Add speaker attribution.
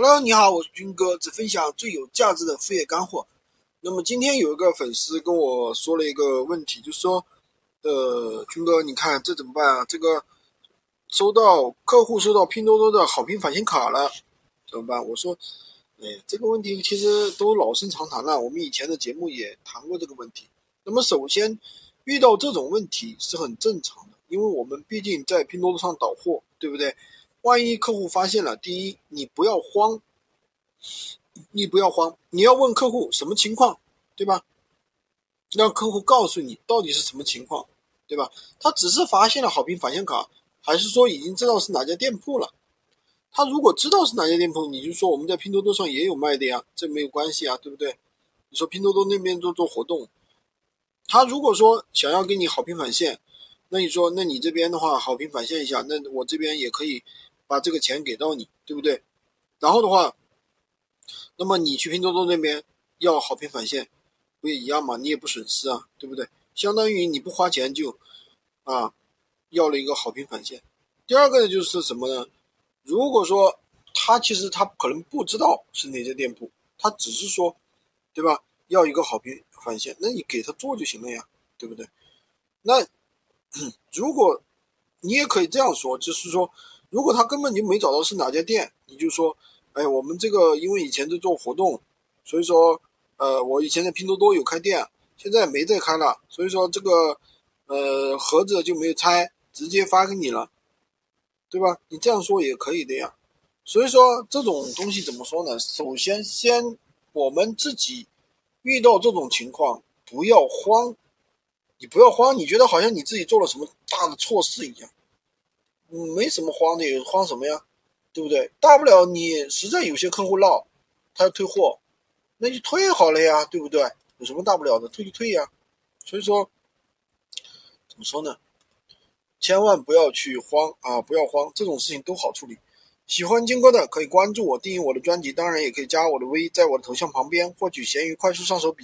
Speaker 1: Hello，你好，我是军哥，只分享最有价值的副业干货。那么今天有一个粉丝跟我说了一个问题，就是说，呃，军哥，你看这怎么办啊？这个收到客户收到拼多多的好评返现卡了，怎么办？我说，哎，这个问题其实都老生常谈了，我们以前的节目也谈过这个问题。那么首先遇到这种问题是很正常的，因为我们毕竟在拼多多上导货，对不对？万一客户发现了，第一，你不要慌，你不要慌，你要问客户什么情况，对吧？让客户告诉你到底是什么情况，对吧？他只是发现了好评返现卡，还是说已经知道是哪家店铺了？他如果知道是哪家店铺，你就说我们在拼多多上也有卖的呀，这没有关系啊，对不对？你说拼多多那边做做活动，他如果说想要给你好评返现，那你说那你这边的话好评返现一下，那我这边也可以。把这个钱给到你，对不对？然后的话，那么你去拼多多那边要好评返现，不也一样吗？你也不损失啊，对不对？相当于你不花钱就啊要了一个好评返现。第二个呢就是什么呢？如果说他其实他可能不知道是哪家店铺，他只是说，对吧？要一个好评返现，那你给他做就行了呀，对不对？那 如果你也可以这样说，就是说。如果他根本就没找到是哪家店，你就说，哎，我们这个因为以前在做活动，所以说，呃，我以前在拼多多有开店，现在没再开了，所以说这个，呃，盒子就没有拆，直接发给你了，对吧？你这样说也可以的呀。所以说这种东西怎么说呢？首先，先我们自己遇到这种情况不要慌，你不要慌，你觉得好像你自己做了什么大的错事一样。没什么慌的，慌什么呀？对不对？大不了你实在有些客户闹，他要退货，那就退好了呀，对不对？有什么大不了的？退就退呀。所以说，怎么说呢？千万不要去慌啊！不要慌，这种事情都好处理。喜欢金哥的可以关注我，订阅我的专辑，当然也可以加我的微，在我的头像旁边获取闲鱼快速上手笔。